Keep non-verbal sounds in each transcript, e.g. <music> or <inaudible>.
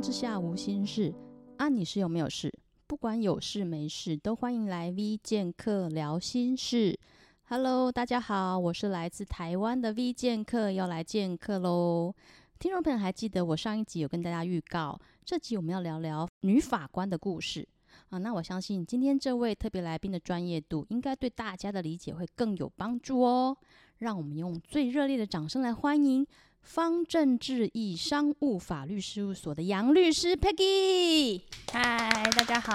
之下无心事啊，你是有没有事？不管有事没事，都欢迎来 V 剑客聊心事。Hello，大家好，我是来自台湾的 V 剑客，要来剑客喽。听众朋友还记得我上一集有跟大家预告，这集我们要聊聊女法官的故事啊。那我相信今天这位特别来宾的专业度，应该对大家的理解会更有帮助哦。让我们用最热烈的掌声来欢迎。方正智意商务法律事务所的杨律师 Peggy，嗨，大家好。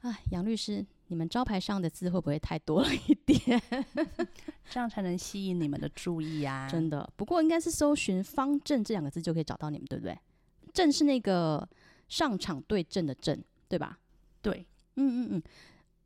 啊，杨律师，你们招牌上的字会不会太多了一点？<laughs> 这样才能吸引你们的注意啊！真的，不过应该是搜寻“方正”这两个字就可以找到你们，对不对？正是那个上场对阵的正，对吧？对，嗯嗯嗯。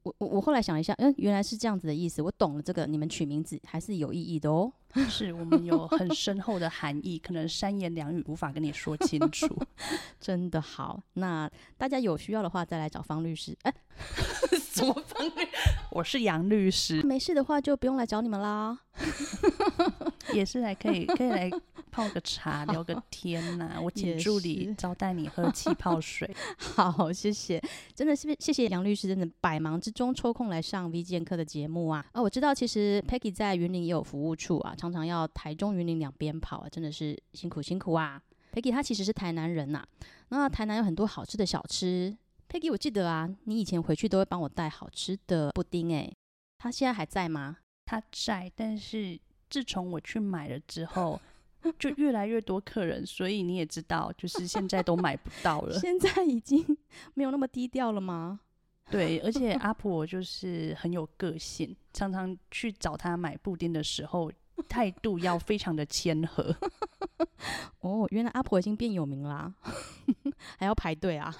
我我我后来想一下，嗯，原来是这样子的意思。我懂了，这个你们取名字还是有意义的哦。<laughs> 是我们有很深厚的含义，可能三言两语无法跟你说清楚。<laughs> 真的好，那大家有需要的话再来找方律师。哎，<laughs> 什么方律？我是杨律师。没事的话就不用来找你们啦。也是来可以可以来。泡个茶，聊个 <laughs> 天呐、啊！我请助理招待你喝气泡水。<laughs> 好，谢谢，真的是谢谢杨律师，真的百忙之中抽空来上 V 健客的节目啊！啊，我知道其实 Peggy 在云林也有服务处啊，常常要台中、云林两边跑啊，真的是辛苦辛苦啊！Peggy 她其实是台南人呐、啊，那台南有很多好吃的小吃。Peggy，我记得啊，你以前回去都会帮我带好吃的布丁诶，他现在还在吗？他在，但是自从我去买了之后。就越来越多客人，所以你也知道，就是现在都买不到了。现在已经 <laughs> 没有那么低调了吗？<laughs> 对，而且阿婆就是很有个性，常常去找他买布丁的时候，态度要非常的谦和。<laughs> 哦，原来阿婆已经变有名啦，还要排队啊？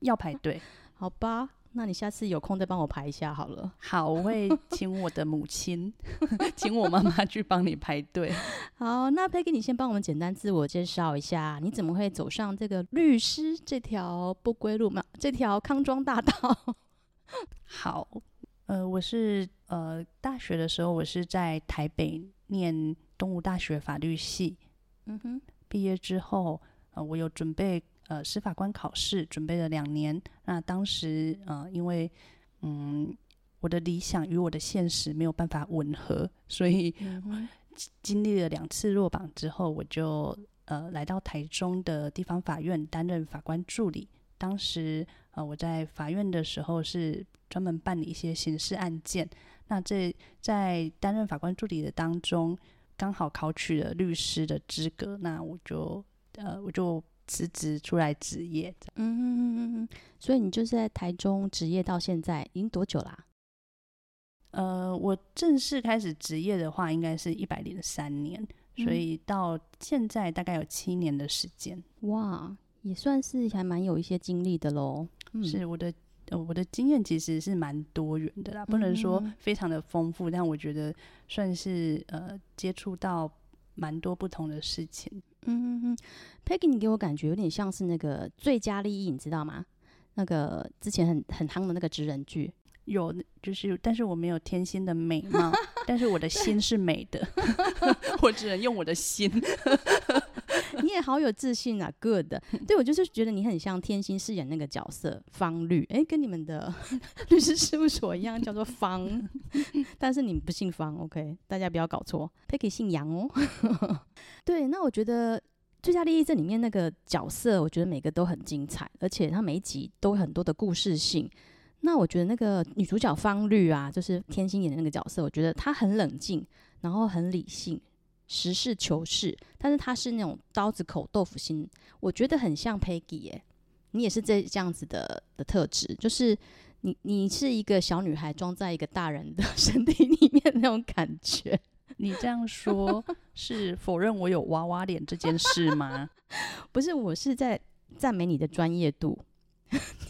要排队？好吧。那你下次有空再帮我排一下好了。<laughs> 好，我会请我的母亲，<laughs> 请我妈妈去帮你排队。<laughs> 好，那 Peggy，你先帮我们简单自我介绍一下，你怎么会走上这个律师这条不归路嘛？这条康庄大道。好，呃，我是呃大学的时候，我是在台北念东吴大学法律系。嗯哼，毕业之后，呃，我有准备。呃，司法官考试准备了两年，那当时呃，因为嗯，我的理想与我的现实没有办法吻合，所以、嗯、经历了两次落榜之后，我就呃来到台中的地方法院担任法官助理。当时呃我在法院的时候是专门办理一些刑事案件，那这在担任法官助理的当中，刚好考取了律师的资格，那我就呃我就。辞职出来职业，嗯嗯嗯嗯，所以你就是在台中职业到现在，已经多久啦、啊？呃，我正式开始职业的话，应该是一百零三年，所以到现在大概有七年的时间。哇，也算是还蛮有一些经历的喽。嗯、是我的，呃，我的经验其实是蛮多元的啦，不能说非常的丰富，但我觉得算是呃接触到蛮多不同的事情。嗯嗯嗯，Peggy，你给我感觉有点像是那个最佳利益，你知道吗？那个之前很很夯的那个职人剧，有就是，但是我没有天仙的美貌，但是我的心是美的 <laughs> <laughs> 我只能用我的心。好有自信啊，Good。<laughs> 对，我就是觉得你很像天心饰演那个角色方律，哎，跟你们的 <laughs> 律师事务所一样，叫做方，<laughs> 但是你们不姓方，OK？大家不要搞错，Peggy 姓杨哦。对，那我觉得《最佳利益》这里面那个角色，我觉得每个都很精彩，而且他每一集都有很多的故事性。那我觉得那个女主角方律啊，就是天心演的那个角色，我觉得她很冷静，然后很理性。实事求是，但是他是那种刀子口豆腐心，我觉得很像 Peggy 耶，你也是这这样子的的特质，就是你你是一个小女孩装在一个大人的 <laughs> 身体里面那种感觉。<laughs> 你这样说，<laughs> 是否认我有娃娃脸这件事吗？不是，我是在赞美你的专业度，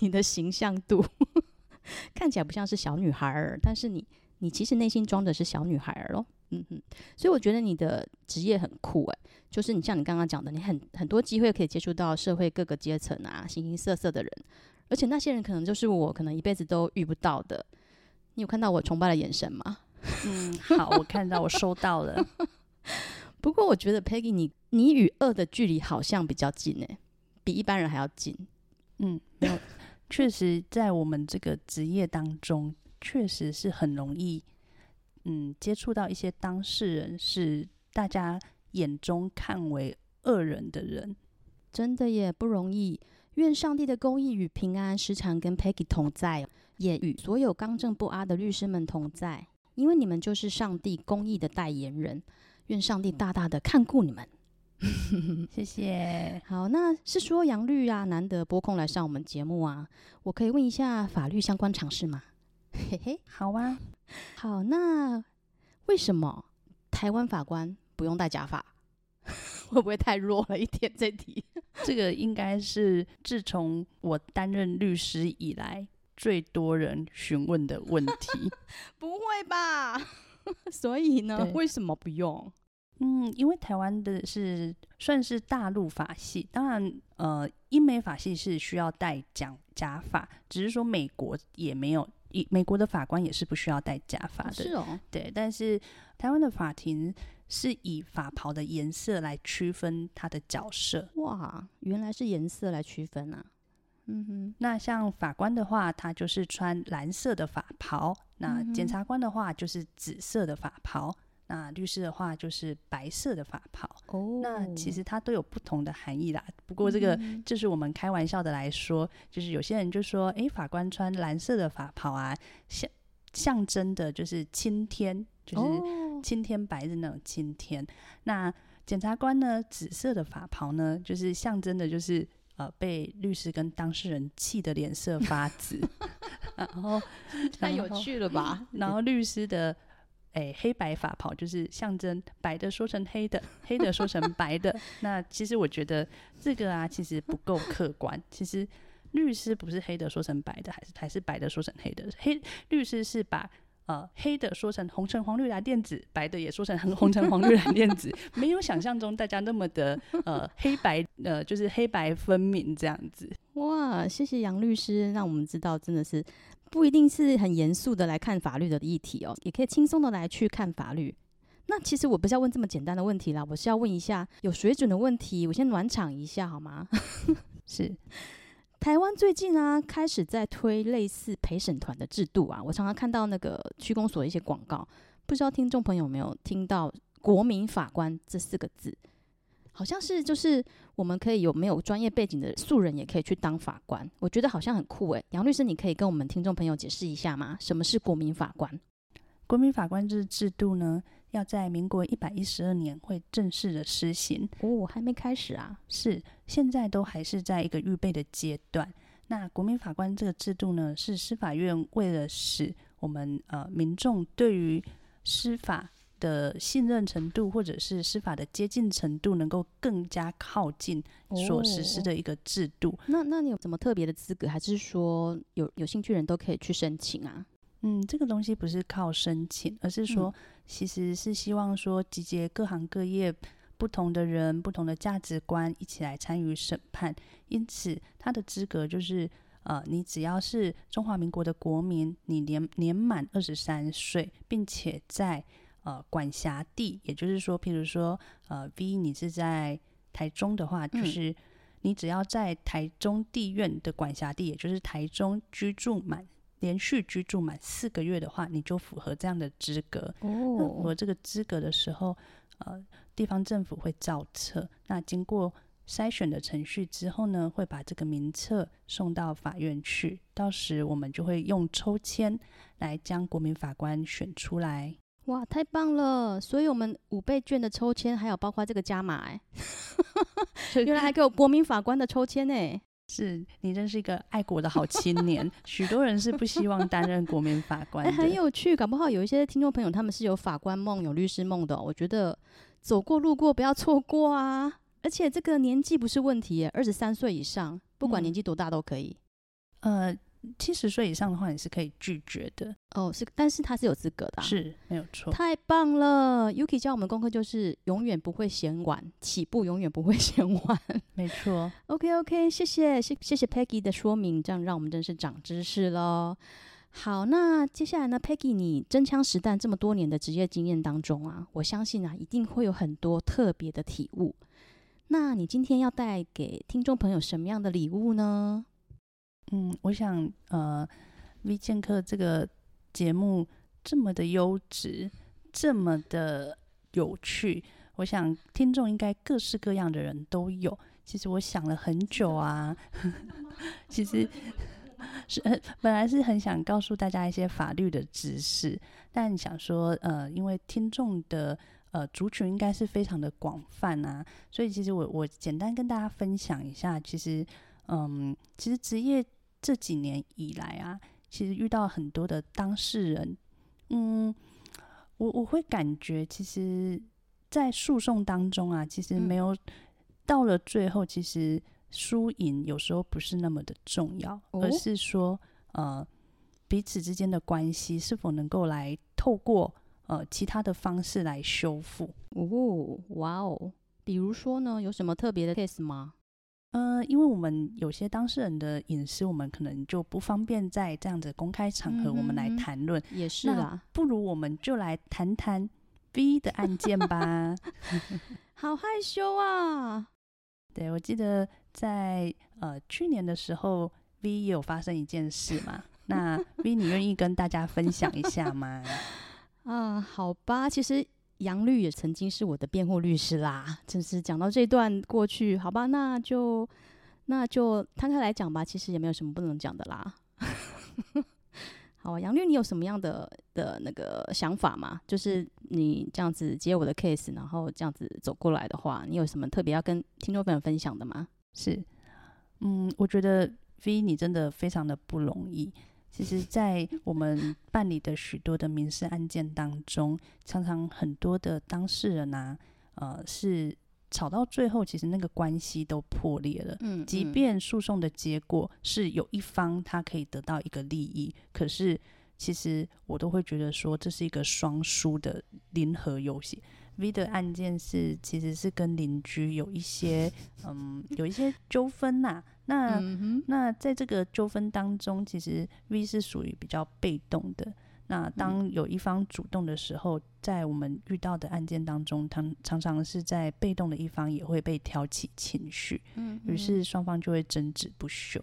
你的形象度，看起来不像是小女孩儿，但是你你其实内心装的是小女孩儿咯。嗯哼，所以我觉得你的职业很酷诶，就是你像你刚刚讲的，你很很多机会可以接触到社会各个阶层啊，形形色色的人，而且那些人可能就是我可能一辈子都遇不到的。你有看到我崇拜的眼神吗？<laughs> 嗯，好，我看到，我收到了。<laughs> 不过我觉得 Peggy，你你与恶的距离好像比较近诶，比一般人还要近。嗯，没有，确实在我们这个职业当中，确实是很容易，嗯，接触到一些当事人是大家眼中看为恶人的人，真的也不容易。愿上帝的公义与平安时常跟 Peggy 同在，也与所有刚正不阿的律师们同在，因为你们就是上帝公义的代言人。愿上帝大大的看顾你们。<laughs> 谢谢。好，那是说杨律啊，难得拨空来上我们节目啊，我可以问一下法律相关常识吗？嘿嘿，好啊。好，那为什么台湾法官不用戴假发？<laughs> 会不会太弱了一点？这题，这个应该是自从我担任律师以来最多人询问的问题。<laughs> 不会吧？<laughs> 所以呢，对为什么不用？嗯，因为台湾的是算是大陆法系，当然，呃，英美法系是需要戴假假发，只是说美国也没有，美国的法官也是不需要戴假发的。是哦，对，但是台湾的法庭是以法袍的颜色来区分他的角色。哇，原来是颜色来区分啊！嗯哼，那像法官的话，他就是穿蓝色的法袍；那检察官的话就是紫色的法袍；那律师的话就是白色的法袍。哦，那其实它都有不同的含义啦。不过这个就是我们开玩笑的来说，就是有些人就说：“诶，法官穿蓝色的法袍啊，象象征的就是青天，就是青天白日那种青天。”那检察官呢，紫色的法袍呢，就是象征的就是。呃，被律师跟当事人气得脸色发紫，<laughs> 然后太有趣了吧？<laughs> 然后律师的诶、欸、黑白法袍就是象征白的说成黑的，黑的说成白的。<laughs> 那其实我觉得这个啊，其实不够客观。其实律师不是黑的说成白的，还是还是白的说成黑的。黑律师是把。呃，黑的说成红橙黄绿蓝靛紫，白的也说成红橙黄绿蓝靛紫，没有想象中大家那么的呃黑白呃，就是黑白分明这样子。哇，谢谢杨律师，让我们知道真的是不一定是很严肃的来看法律的议题哦，也可以轻松的来去看法律。那其实我不是要问这么简单的问题啦，我是要问一下有水准的问题，我先暖场一下好吗？<laughs> 是。台湾最近啊，开始在推类似陪审团的制度啊。我常常看到那个区公所的一些广告，不知道听众朋友有没有听到“国民法官”这四个字？好像是就是我们可以有没有专业背景的素人也可以去当法官，我觉得好像很酷诶。杨律师，你可以跟我们听众朋友解释一下吗？什么是国民法官？国民法官这制度呢？要在民国一百一十二年会正式的施行哦，还没开始啊？是，现在都还是在一个预备的阶段。那国民法官这个制度呢，是司法院为了使我们呃民众对于司法的信任程度，或者是司法的接近程度，能够更加靠近所实施的一个制度。哦、那那你有什么特别的资格，还是说有有兴趣人都可以去申请啊？嗯，这个东西不是靠申请，而是说，其实是希望说集结各行各业不同的人、不同的价值观一起来参与审判。因此，他的资格就是，呃，你只要是中华民国的国民，你年年满二十三岁，并且在呃管辖地，也就是说，譬如说，呃，V 你是在台中的话，就是你只要在台中地院的管辖地，也就是台中居住满。连续居住满四个月的话，你就符合这样的资格。哦，符合这个资格的时候，呃，地方政府会造册。那经过筛选的程序之后呢，会把这个名册送到法院去。到时我们就会用抽签来将国民法官选出来。哇，太棒了！所以我们五倍券的抽签还有包括这个加码哎，<laughs> 原来还给我国民法官的抽签呢。是你真是一个爱国的好青年。许多人是不希望担任国民法官的，欸，很有趣。搞不好有一些听众朋友他们是有法官梦、有律师梦的，哦。我觉得走过路过不要错过啊！而且这个年纪不是问题，二十三岁以上，不管年纪多大都可以。嗯、呃。七十岁以上的话，你是可以拒绝的哦。是，但是他是有资格的，啊，是没有错。太棒了，Yuki 教我们功课就是永远不会嫌晚，起步永远不会 <laughs> 嫌晚，没错。OK OK，谢谢谢谢谢 Peggy 的说明，这样让我们真是长知识喽。好，那接下来呢，Peggy，你真枪实弹这么多年的职业经验当中啊，我相信啊，一定会有很多特别的体悟。那你今天要带给听众朋友什么样的礼物呢？嗯，我想，呃，V 剑客这个节目这么的优质，这么的有趣，我想听众应该各式各样的人都有。其实我想了很久啊，<laughs> 其实是本来是很想告诉大家一些法律的知识，但想说，呃，因为听众的呃族群应该是非常的广泛啊，所以其实我我简单跟大家分享一下，其实，嗯，其实职业。这几年以来啊，其实遇到很多的当事人，嗯，我我会感觉，其实，在诉讼当中啊，其实没有、嗯、到了最后，其实输赢有时候不是那么的重要，哦、而是说，呃，彼此之间的关系是否能够来透过呃其他的方式来修复。哦，哇哦，比如说呢，有什么特别的 case 吗？呃，因为我们有些当事人的隐私，我们可能就不方便在这样子公开场合我们来谈论。也是啦，不如我们就来谈谈 V 的案件吧。<laughs> 好害羞啊！对，我记得在呃去年的时候，V 也有发生一件事嘛。那 V，你愿意跟大家分享一下吗？<laughs> 啊，好吧，其实。杨律也曾经是我的辩护律师啦，真是讲到这段过去，好吧，那就那就摊开来讲吧，其实也没有什么不能讲的啦。<laughs> 好啊，杨律，你有什么样的的那个想法吗？就是你这样子接我的 case，然后这样子走过来的话，你有什么特别要跟听众朋友分享的吗？是，嗯，我觉得 V 你真的非常的不容易。其实，在我们办理的许多的民事案件当中，常常很多的当事人啊，呃，是吵到最后，其实那个关系都破裂了。嗯，即便诉讼的结果是有一方他可以得到一个利益，可是其实我都会觉得说，这是一个双输的零和游戏。V 的案件是其实是跟邻居有一些嗯有一些纠纷呐，那、嗯、那在这个纠纷当中，其实 V 是属于比较被动的。那当有一方主动的时候，在我们遇到的案件当中，常常常是在被动的一方也会被挑起情绪，嗯，于是双方就会争执不休。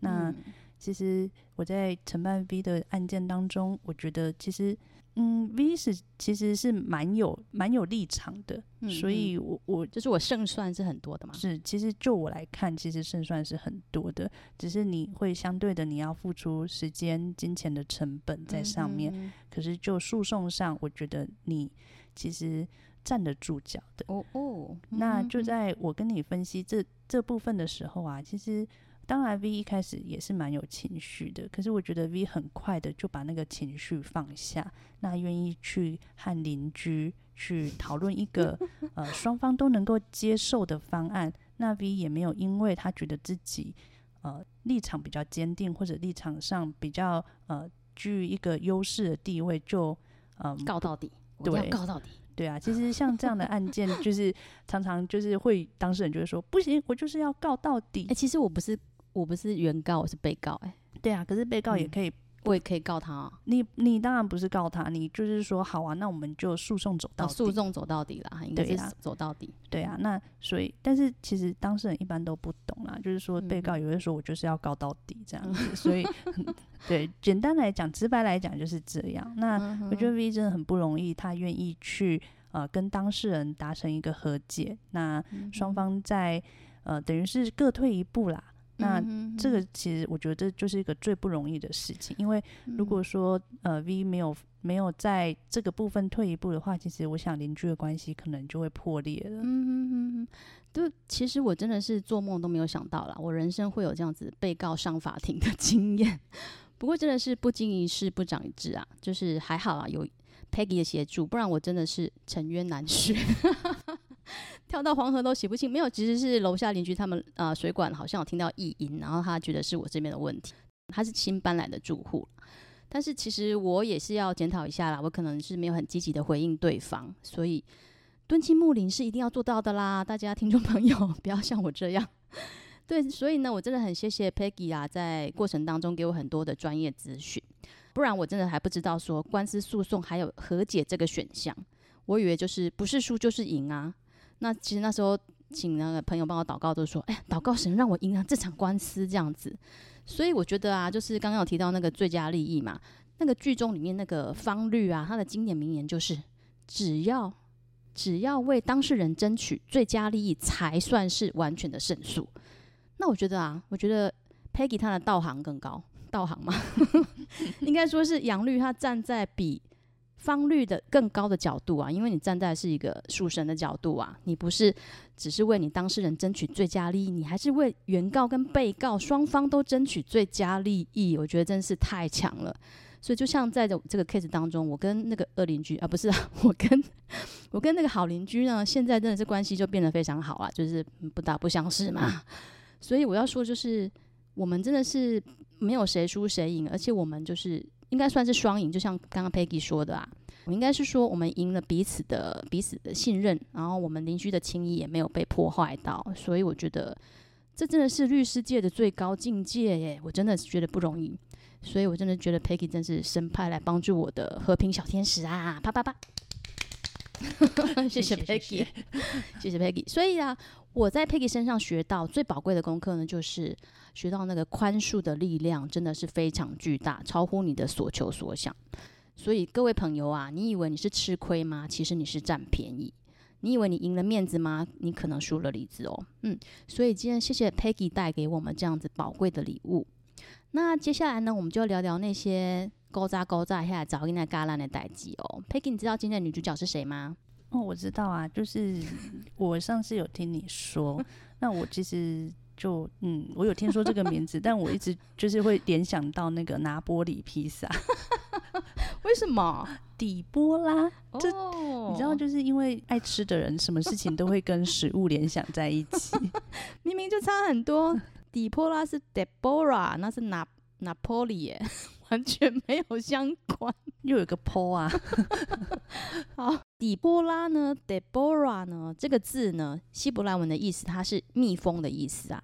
那其实我在承办 V 的案件当中，我觉得其实。嗯，V 是其实是蛮有蛮有立场的，嗯、所以我我就是我胜算是很多的嘛。是，其实就我来看，其实胜算是很多的，只是你会相对的你要付出时间、金钱的成本在上面。嗯、可是就诉讼上，我觉得你其实站得住脚的。哦哦，那就在我跟你分析这这部分的时候啊，其实。当然，V 一开始也是蛮有情绪的，可是我觉得 V 很快的就把那个情绪放下，那愿意去和邻居去讨论一个 <laughs> 呃双方都能够接受的方案。那 V 也没有因为他觉得自己呃立场比较坚定，或者立场上比较呃居于一个优势的地位，就嗯、呃、告到底，对，告到底，对啊。其实像这样的案件，就是常常就是会当事人就会说不行，我就是要告到底。哎、欸，其实我不是。我不是原告，我是被告、欸。哎，对啊，可是被告也可以，嗯、我也可以告他、啊。你你当然不是告他，你就是说好啊，那我们就诉讼走到诉讼、哦、走到底啦，应该是走到底。对啊，那所以，但是其实当事人一般都不懂啦，就是说被告也会说我就是要告到底这样子，嗯、<laughs> 所以对，简单来讲，直白来讲就是这样。那我觉得 V 真的很不容易，他愿意去呃跟当事人达成一个和解，那双方在呃等于是各退一步啦。那这个其实我觉得这就是一个最不容易的事情，因为如果说呃 V 没有没有在这个部分退一步的话，其实我想邻居的关系可能就会破裂了。嗯嗯嗯嗯，对，其实我真的是做梦都没有想到啦，我人生会有这样子被告上法庭的 <laughs> 经验。不过真的是不经一事不长一智啊，就是还好啊，有 Peggy 的协助，不然我真的是沉冤难雪。<laughs> 跳到黄河都洗不清，没有，其实是楼下邻居他们啊、呃，水管好像有听到异音，然后他觉得是我这边的问题。他是新搬来的住户，但是其实我也是要检讨一下啦，我可能是没有很积极的回应对方，所以敦亲睦邻是一定要做到的啦，大家听众朋友 <laughs> 不要像我这样。对，所以呢，我真的很谢谢 Peggy 啊，在过程当中给我很多的专业资讯，不然我真的还不知道说官司诉讼还有和解这个选项，我以为就是不是输就是赢啊。那其实那时候请那个朋友帮我祷告，都说：“哎，祷告神让我赢了这场官司。”这样子。所以我觉得啊，就是刚刚有提到那个最佳利益嘛，那个剧中里面那个方律啊，他的经典名言就是：“只要只要为当事人争取最佳利益，才算是完全的胜诉。”那我觉得啊，我觉得 Peggy 她的道行更高，道行嘛，<laughs> 应该说是杨律他站在比。方律的更高的角度啊，因为你站在是一个属神的角度啊，你不是只是为你当事人争取最佳利益，你还是为原告跟被告双方都争取最佳利益。我觉得真是太强了。所以就像在这个 case 当中，我跟那个恶邻居啊，不是，<laughs> 我跟我跟那个好邻居呢，现在真的是关系就变得非常好啊，就是不打不相识嘛。所以我要说，就是我们真的是没有谁输谁赢，而且我们就是。应该算是双赢，就像刚刚 Peggy 说的啊，我应该是说我们赢了彼此的彼此的信任，然后我们邻居的情谊也没有被破坏到，所以我觉得这真的是律师界的最高境界耶！我真的是觉得不容易，所以我真的觉得 Peggy 真是神派来帮助我的和平小天使啊！啪啪啪，<laughs> 谢谢 Peggy，<laughs> 谢谢 Peggy。所以啊，我在 Peggy 身上学到最宝贵的功课呢，就是。学到那个宽恕的力量真的是非常巨大，超乎你的所求所想。所以各位朋友啊，你以为你是吃亏吗？其实你是占便宜。你以为你赢了面子吗？你可能输了里子哦。嗯，所以今天谢谢 Peggy 带给我们这样子宝贵的礼物。那接下来呢，我们就聊聊那些勾扎勾扎下来找那嘎烂的代际哦。Peggy，你知道今天的女主角是谁吗？哦，我知道啊，就是我上次有听你说，那我其实。就嗯，我有听说这个名字，但我一直就是会联想到那个拿坡里披萨。为什么？底波拉？这、你知道，就是因为爱吃的人，什么事情都会跟食物联想在一起。明明就差很多。底波拉是 Deborah，那是拿拿坡里耶，完全没有相关。又有个坡啊。<laughs> 好。底波拉呢，Deborah 呢，这个字呢，希伯来文的意思，它是蜜蜂的意思啊。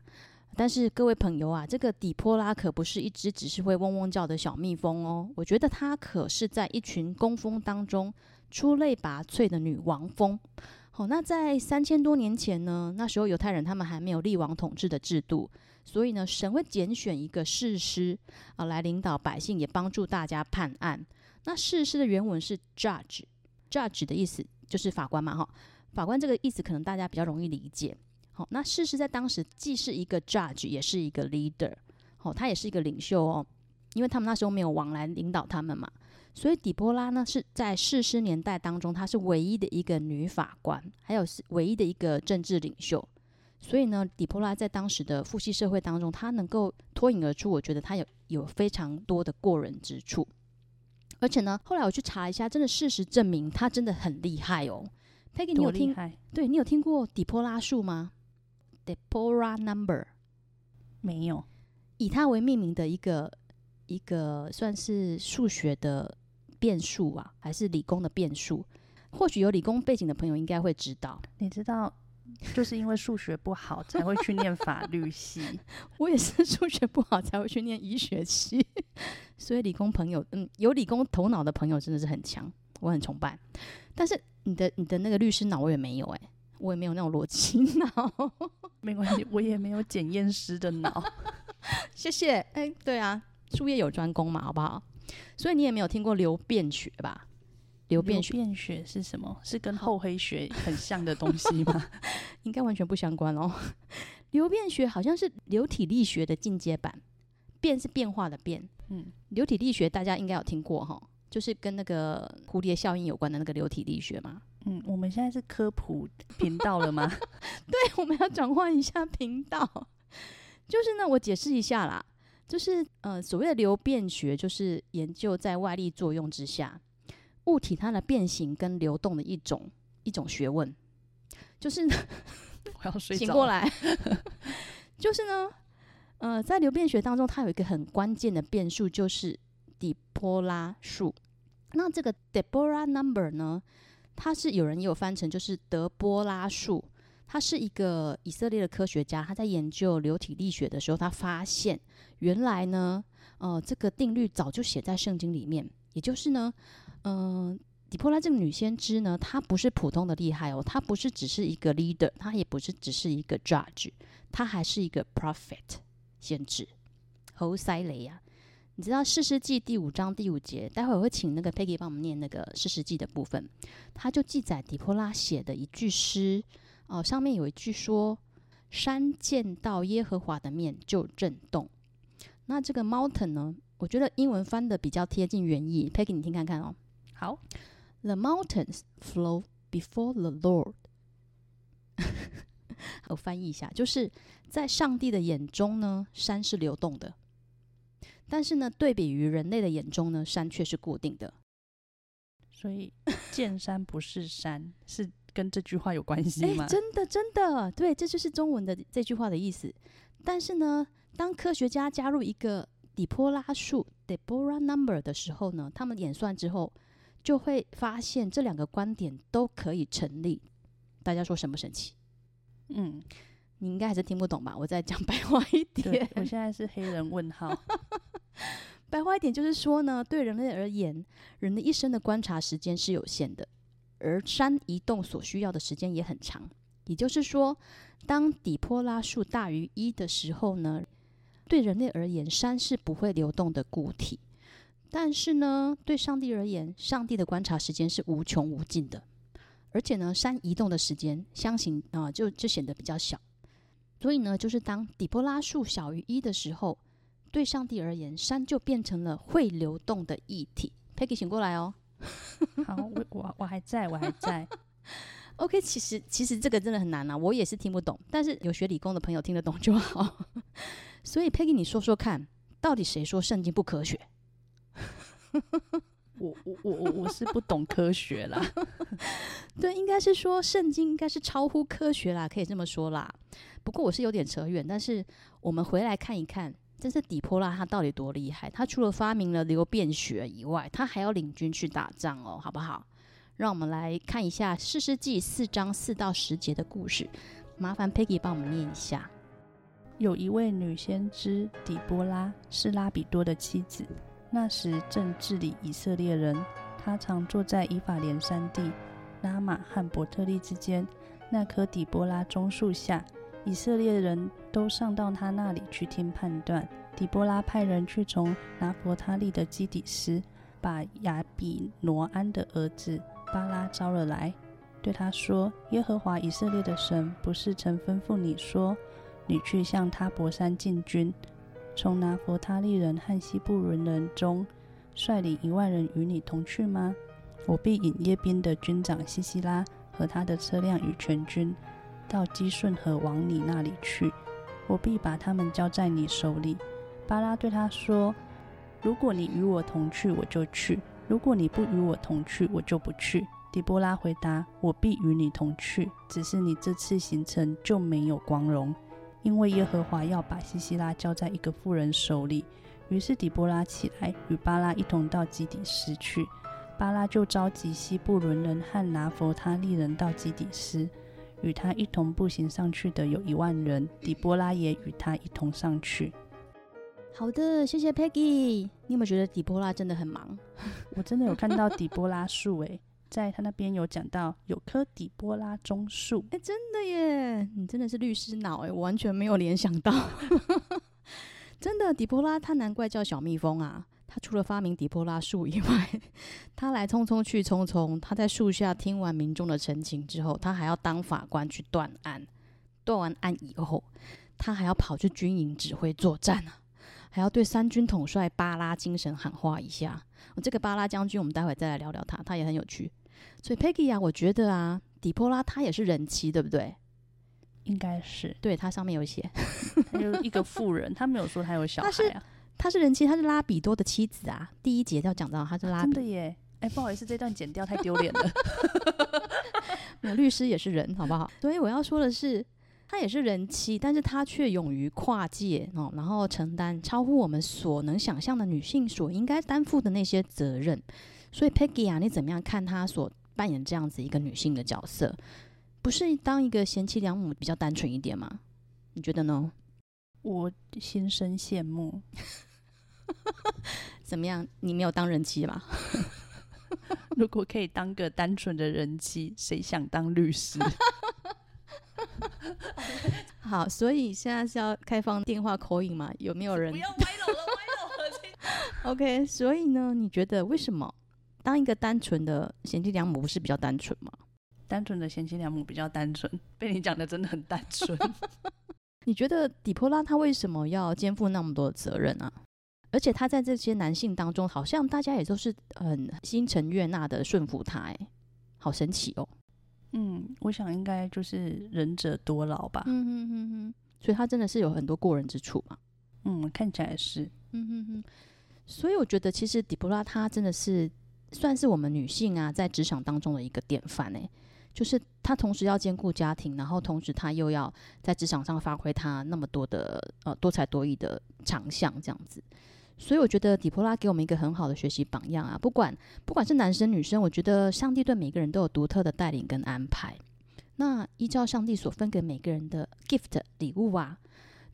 但是各位朋友啊，这个底波拉可不是一只只是会嗡嗡叫的小蜜蜂哦。我觉得它可是在一群工蜂当中出类拔萃的女王风。好，那在三千多年前呢，那时候犹太人他们还没有立王统治的制度，所以呢，神会拣选一个士师啊来领导百姓，也帮助大家判案。那士师的原文是 judge。Judge 的意思就是法官嘛，哈，法官这个意思可能大家比较容易理解。好，那士师在当时既是一个 Judge，也是一个 Leader，好，他也是一个领袖哦，因为他们那时候没有王来领导他们嘛，所以底波拉呢是在士师年代当中，她是唯一的一个女法官，还有是唯一的一个政治领袖。所以呢，底波拉在当时的父系社会当中，她能够脱颖而出，我觉得她有有非常多的过人之处。而且呢，后来我去查一下，真的事实证明她真的很厉害哦。Peggy，你有听？对，你有听过底波拉数吗？Deborah number 没有。以她为命名的一个一个算是数学的变数啊，还是理工的变数？或许有理工背景的朋友应该会知道。你知道？就是因为数学不好才会去念法律系，<laughs> 我也是数学不好才会去念医学系，<laughs> 所以理工朋友，嗯，有理工头脑的朋友真的是很强，我很崇拜。但是你的你的那个律师脑我也没有哎、欸，我也没有那种逻辑脑，<laughs> 没关系，我也没有检验师的脑。谢谢，哎、欸，对啊，术业有专攻嘛，好不好？所以你也没有听过流变学吧？流变学，流变学是什么？是跟厚黑学很像的东西吗？<laughs> 应该完全不相关哦。<laughs> 流变学好像是流体力学的进阶版，变是变化的变。嗯，流体力学大家应该有听过哈，就是跟那个蝴蝶效应有关的那个流体力学嘛。嗯，我们现在是科普频道了吗？<laughs> 对，我们要转换一下频道。就是呢，我解释一下啦，就是呃，所谓的流变学，就是研究在外力作用之下。物体它的变形跟流动的一种一种学问，就是 <laughs> 我要睡醒过来，<laughs> 就是呢，呃，在流变学当中，它有一个很关键的变数，就是底波拉数。那这个 Deborah number 呢，它是有人也有翻成就是德波拉数。他是一个以色列的科学家，他在研究流体力学的时候，他发现原来呢，呃，这个定律早就写在圣经里面，也就是呢。嗯、呃，底波拉这个女先知呢，她不是普通的厉害哦，她不是只是一个 leader，她也不是只是一个 judge，她还是一个 prophet 先知。侯塞雷呀，你知道士师记第五章第五节，待会儿我会请那个 Peggy 帮我们念那个士师记的部分，他就记载底波拉写的一句诗哦，上面有一句说：“山见到耶和华的面就震动。”那这个 mountain 呢，我觉得英文翻的比较贴近原意，Peggy 你听看看哦。好。The mountains flow before the Lord。<laughs> 我翻译一下，就是在上帝的眼中呢，山是流动的；但是呢，对比于人类的眼中呢，山却是固定的。所以见山不是山，<laughs> 是跟这句话有关系吗？欸，真的，真的，对，这就是中文的这句话的意思。但是呢，当科学家加入一个底波拉数 （Deborah number） 的时候呢，他们演算之后。就会发现这两个观点都可以成立。大家说神不神奇？嗯，你应该还是听不懂吧？我再讲白话一点。我现在是黑人问号。<laughs> 白话一点就是说呢，对人类而言，人的一生的观察时间是有限的，而山移动所需要的时间也很长。也就是说，当底波拉数大于一的时候呢，对人类而言，山是不会流动的固体。但是呢，对上帝而言，上帝的观察时间是无穷无尽的，而且呢，山移动的时间相形啊，就就显得比较小。所以呢，就是当底波拉数小于一的时候，对上帝而言，山就变成了会流动的液体。Peggy 醒过来哦。<laughs> 好，我我我还在，我还在。<laughs> OK，其实其实这个真的很难啊，我也是听不懂，但是有学理工的朋友听得懂就好。<laughs> 所以 Peggy，你说说看，到底谁说圣经不科学？我我我我我是不懂科学啦，对，应该是说圣经应该是超乎科学啦，可以这么说啦。不过我是有点扯远，但是我们回来看一看，这是底波拉他到底多厉害？他除了发明了流便学以外，他还要领军去打仗哦，好不好？让我们来看一下士师记四章四到十节的故事。麻烦 Peggy 帮我们念一下。有一位女先知底波拉，是拉比多的妻子。那时正治理以色列人，她常坐在以法莲山地拉玛和伯特利之间那棵底波拉棕树下。以色列人都上到他那里去听判断。底波拉派人去从拿弗他利的基底斯，把亚比挪安的儿子巴拉招了来，对他说：“耶和华以色列的神不是曾吩咐你说，你去向他伯山进军？”从拿弗他利人和西布伦人中率领一万人与你同去吗？我必引耶宾的军长西西拉和他的车辆与全军到基顺河往你那里去，我必把他们交在你手里。巴拉对他说：“如果你与我同去，我就去；如果你不与我同去，我就不去。”底波拉回答：“我必与你同去，只是你这次行程就没有光荣。”因为耶和华要把西西拉交在一个妇人手里，于是底波拉起来与巴拉一同到基底斯去。巴拉就召集西布伦人和拿弗他利人到基底斯，与他一同步行上去的有一万人。底波拉也与他一同上去。好的，谢谢 Peggy。你有没有觉得底波拉真的很忙？<laughs> 我真的有看到底波拉树诶。在他那边有讲到有棵底波拉棕树，哎，<laughs> 真的耶！你真的是律师脑哎，我完全没有联想到。<laughs> 真的，底波拉他难怪叫小蜜蜂啊！他除了发明底波拉树以外，他来匆匆去匆匆。他在树下听完民众的陈情之后，他还要当法官去断案。断完案以后，他还要跑去军营指挥作战啊，还要对三军统帅巴拉精神喊话一下。我这个巴拉将军，我们待会再来聊聊他，他也很有趣。所以 Peggy 啊，我觉得啊，底波拉他也是人妻，对不对？应该是，对，他上面有写，他有一个妇人，他没有说他有小孩啊。<laughs> 他是，人妻，她是拉比多的妻子啊。第一节要讲到她是拉比，真的耶。哎，不好意思，这段剪掉太丢脸了。<laughs> 我律师也是人，好不好？所以我要说的是，他也是人妻，但是他却勇于跨界哦，然后承担超乎我们所能想象的女性所应该担负的那些责任。所以 Peggy 啊，你怎么样看他所扮演这样子一个女性的角色，不是当一个贤妻良母比较单纯一点吗？你觉得呢？我心生羡慕。<laughs> 怎么样？你没有当人妻吧？<laughs> 如果可以当个单纯的人妻，谁想当律师？<laughs> 好，所以现在是要开放电话 call in 吗？有没有人？不要歪楼了，歪楼了。OK，所以呢，你觉得为什么当一个单纯的贤妻良母不是比较单纯吗？单纯的贤妻良母比较单纯，被你讲的真的很单纯。你觉得底波拉他为什么要肩负那么多的责任啊？而且他在这些男性当中，好像大家也都是很心诚悦纳的顺服他，哎，好神奇哦。嗯，我想应该就是仁者多劳吧。嗯哼哼哼，所以他真的是有很多过人之处嘛。嗯，看起来是。嗯哼哼。所以我觉得其实底波拉他真的是算是我们女性啊，在职场当中的一个典范哎，就是他同时要兼顾家庭，然后同时他又要在职场上发挥他那么多的呃多才多艺的长项这样子。所以我觉得底波拉给我们一个很好的学习榜样啊！不管不管是男生女生，我觉得上帝对每个人都有独特的带领跟安排。那依照上帝所分给每个人的 gift 礼物啊，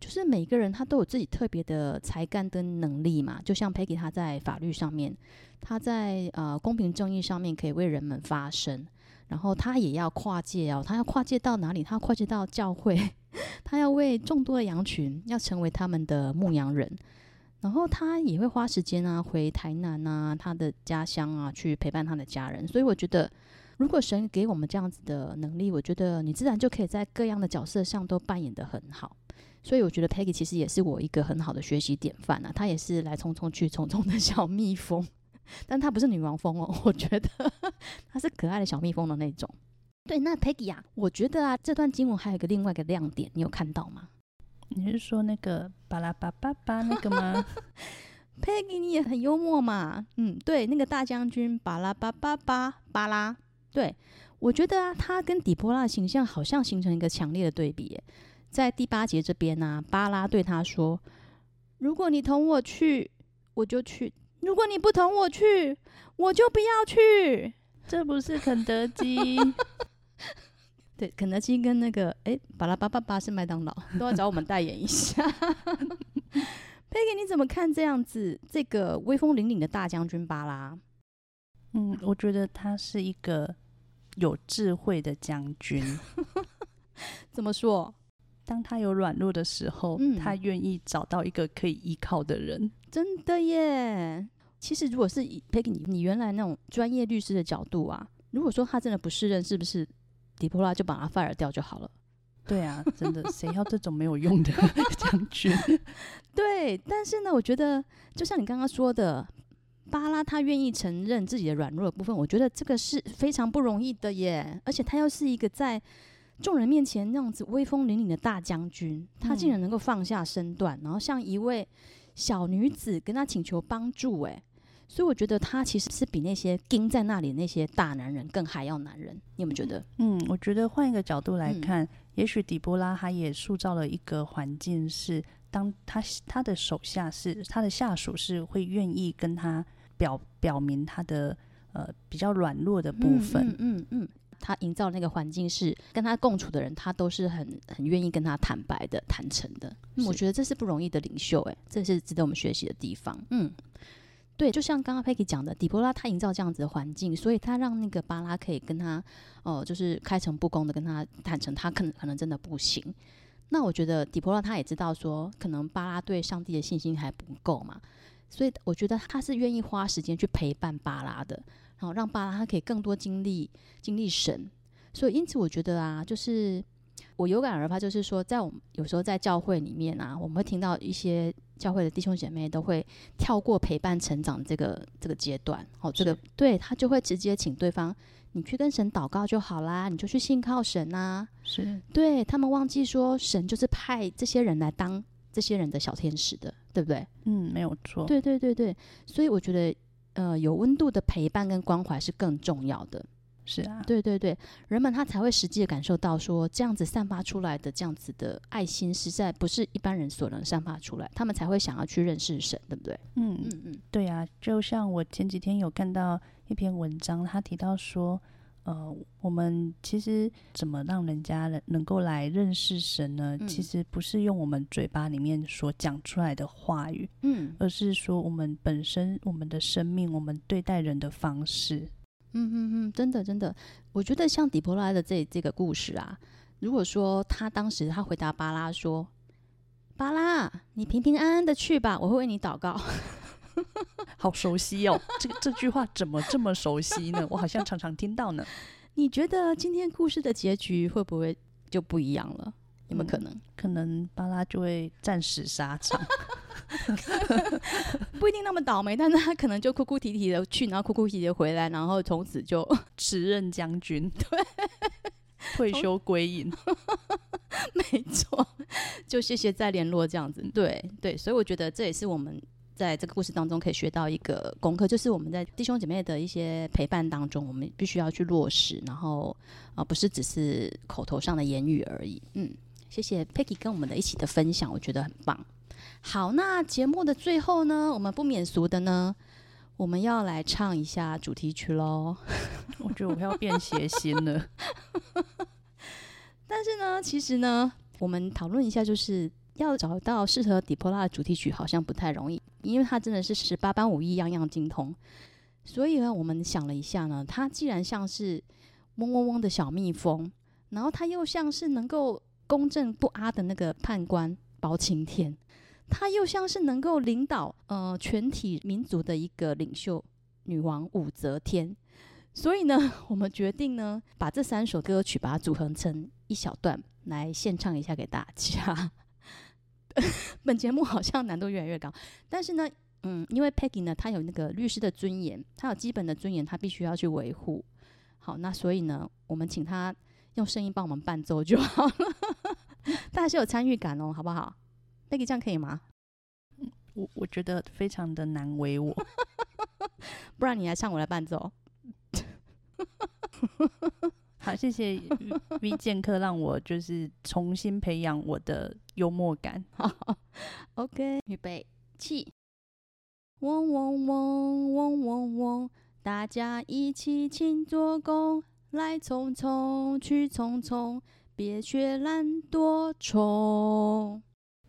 就是每个人他都有自己特别的才干跟能力嘛。就像培吉他在法律上面，他在呃公平正义上面可以为人们发声，然后他也要跨界哦，他要跨界到哪里？他要跨界到教会，<laughs> 他要为众多的羊群要成为他们的牧羊人。然后他也会花时间啊，回台南啊，他的家乡啊，去陪伴他的家人。所以我觉得，如果神给我们这样子的能力，我觉得你自然就可以在各样的角色上都扮演得很好。所以我觉得 Peggy 其实也是我一个很好的学习典范啊。她也是来匆匆去匆匆的 <laughs> 小蜜蜂，但她不是女王蜂哦，<laughs> 我觉得她是可爱的小蜜蜂的那种。对，那 Peggy 啊，我觉得啊，这段经文还有一个另外一个亮点，你有看到吗？你是说那个巴拉巴巴巴 <laughs> 那个吗？Peggy，你也很幽默嘛。嗯，对，那个大将军巴拉巴巴巴巴拉。对，我觉得啊，他跟底波拉的形象好像形成一个强烈的对比。在第八节这边呢、啊，巴拉对他说：“如果你同我去，我就去；如果你不同我去，我就不要去。”这不是肯德基。<laughs> 对，肯德基跟那个哎，巴拉巴巴巴是麦当劳，都要找我们代言一下。<laughs> Peggy，你怎么看这样子？这个威风凛凛的大将军巴拉？嗯，我觉得他是一个有智慧的将军。<laughs> 怎么说？当他有软弱的时候，嗯、他愿意找到一个可以依靠的人。真的耶！其实，如果是以 Peggy 你你原来那种专业律师的角度啊，如果说他真的不适任，是不是？底波拉就把他 fire 掉就好了。对啊，真的，谁要这种没有用的 <laughs> 将军？对，但是呢，我觉得就像你刚刚说的，巴拉他愿意承认自己的软弱的部分，我觉得这个是非常不容易的耶。而且他又是一个在众人面前那样子威风凛凛的大将军，他竟然能够放下身段，然后像一位小女子跟他请求帮助，哎。所以我觉得他其实是比那些盯在那里那些大男人更还要男人，你有没有觉得？嗯，我觉得换一个角度来看，嗯、也许底波拉他也塑造了一个环境，是当他他的手下是他的下属是会愿意跟他表表明他的呃比较软弱的部分。嗯嗯，嗯，嗯，他营造那个环境是跟他共处的人，他都是很很愿意跟他坦白的、坦诚的。嗯、我觉得这是不容易的领袖，诶，这是值得我们学习的地方。嗯。对，就像刚刚 Peggy 讲的，底波拉他营造这样子的环境，所以他让那个巴拉可以跟他，哦、呃，就是开诚布公的跟他坦诚，他可能可能真的不行。那我觉得底波拉他也知道说，可能巴拉对上帝的信心还不够嘛，所以我觉得他是愿意花时间去陪伴巴拉的，然后让巴拉他可以更多经历经历神。所以因此我觉得啊，就是。我有感而发，就是说，在我们有时候在教会里面啊，我们会听到一些教会的弟兄姐妹都会跳过陪伴成长这个这个阶段，哦，这个对他就会直接请对方，你去跟神祷告就好啦，你就去信靠神啊，是对他们忘记说，神就是派这些人来当这些人的小天使的，对不对？嗯，没有错。对对对对，所以我觉得，呃，有温度的陪伴跟关怀是更重要的。是啊，对对对，人们他才会实际的感受到说，这样子散发出来的这样子的爱心，实在不是一般人所能散发出来，他们才会想要去认识神，对不对？嗯嗯嗯，对啊，就像我前几天有看到一篇文章，他提到说，呃，我们其实怎么让人家能够来认识神呢？嗯、其实不是用我们嘴巴里面所讲出来的话语，嗯，而是说我们本身、我们的生命、我们对待人的方式。嗯嗯嗯，真的真的，我觉得像底波拉的这这个故事啊，如果说他当时他回答巴拉说：“巴拉，你平平安安的去吧，我会为你祷告。<laughs> ”好熟悉哦，这这句话怎么这么熟悉呢？我好像常常听到呢。<laughs> 你觉得今天故事的结局会不会就不一样了？有没有可能？嗯、可能巴拉就会战死沙场，<laughs> 不一定那么倒霉，但是他可能就哭哭啼啼的去，然后哭哭啼啼的回来，然后从此就辞任将军，对，退休归隐，<laughs> 没错，就谢谢再联络这样子。对对，所以我觉得这也是我们。在这个故事当中，可以学到一个功课，就是我们在弟兄姐妹的一些陪伴当中，我们必须要去落实，然后啊，不是只是口头上的言语而已。嗯，谢谢 Peggy 跟我们的一起的分享，我觉得很棒。好，那节目的最后呢，我们不免俗的呢，我们要来唱一下主题曲喽。<laughs> 我觉得我要变邪心了。但是呢，其实呢，我们讨论一下，就是。要找到适合底波拉的主题曲，好像不太容易，因为它真的是十八般武艺，样样精通。所以呢，我们想了一下呢，它既然像是嗡嗡嗡的小蜜蜂，然后它又像是能够公正不阿的那个判官包青天，他又像是能够领导呃全体民族的一个领袖女王武则天。所以呢，我们决定呢，把这三首歌曲把它组合成一小段来献唱一下给大家。<laughs> 本节目好像难度越来越高，但是呢，嗯，因为 Peggy 呢，她有那个律师的尊严，她有基本的尊严，她必须要去维护。好，那所以呢，我们请她用声音帮我们伴奏就好了，<laughs> 大家是有参与感哦，好不好？Peggy 这样可以吗？我我觉得非常的难为我，<laughs> 不然你来唱，我来伴奏。好，谢谢 V 剑客，让我就是重新培养我的幽默感。好，<laughs> OK，预备起，嗡嗡嗡嗡嗡嗡，大家一起勤做工，来匆匆去匆匆，别学懒惰虫。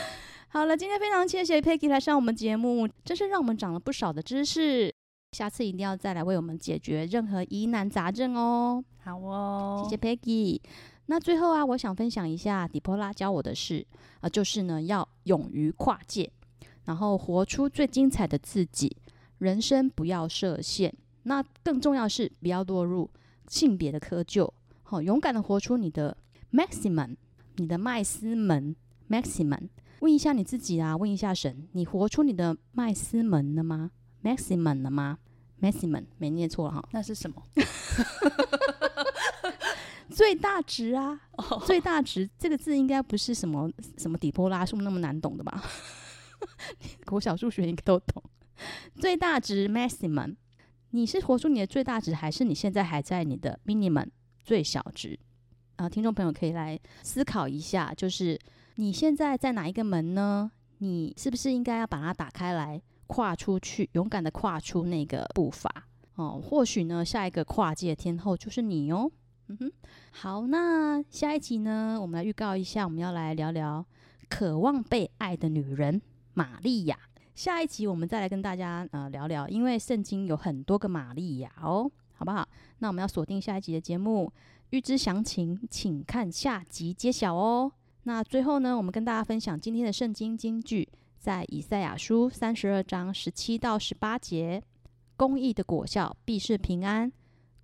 <laughs> 好了，今天非常谢谢 Peggy 来上我们节目，真是让我们长了不少的知识。下次一定要再来为我们解决任何疑难杂症哦。好哦，谢谢 Peggy。那最后啊，我想分享一下底波拉教我的事啊、呃，就是呢要勇于跨界，然后活出最精彩的自己，人生不要设限。那更重要是不要落入性别的窠臼，好、哦，勇敢的活出你的 maximum，你的麦斯门 maximum。问一下你自己啊，问一下神，你活出你的麦斯门了吗？maximum 了吗？Maximum 没念错哈，那是什么？<laughs> 最大值啊，oh. 最大值这个字应该不是什么什么底波拉数那么难懂的吧？<laughs> 国小数学应该都懂。最大值 Maximum，你是活出你的最大值，还是你现在还在你的 Minimum 最小值？啊，听众朋友可以来思考一下，就是你现在在哪一个门呢？你是不是应该要把它打开来？跨出去，勇敢的跨出那个步伐哦。或许呢，下一个跨界天后就是你哦。嗯哼，好，那下一集呢，我们来预告一下，我们要来聊聊渴望被爱的女人玛利亚。下一集我们再来跟大家呃聊聊，因为圣经有很多个玛利亚哦，好不好？那我们要锁定下一集的节目，预知详情，请看下集揭晓哦。那最后呢，我们跟大家分享今天的圣经金句。在以赛亚书三十二章十七到十八节，公义的果效必是平安，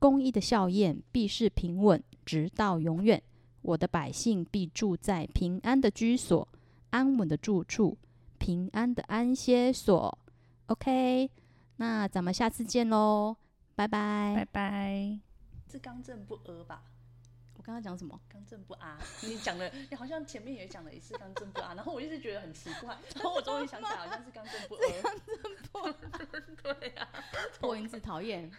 公义的效验必是平稳，直到永远。我的百姓必住在平安的居所，安稳的住处，平安的安歇所。OK，那咱们下次见喽，拜拜，拜拜。这刚正不阿吧？刚刚讲什么？刚正不阿。你讲了，你好像前面也讲了一次刚正不阿，然后我一直觉得很奇怪，然后我终于想起来，好像是刚正不阿。刚正不阿，<laughs> 对呀。破音字讨厌。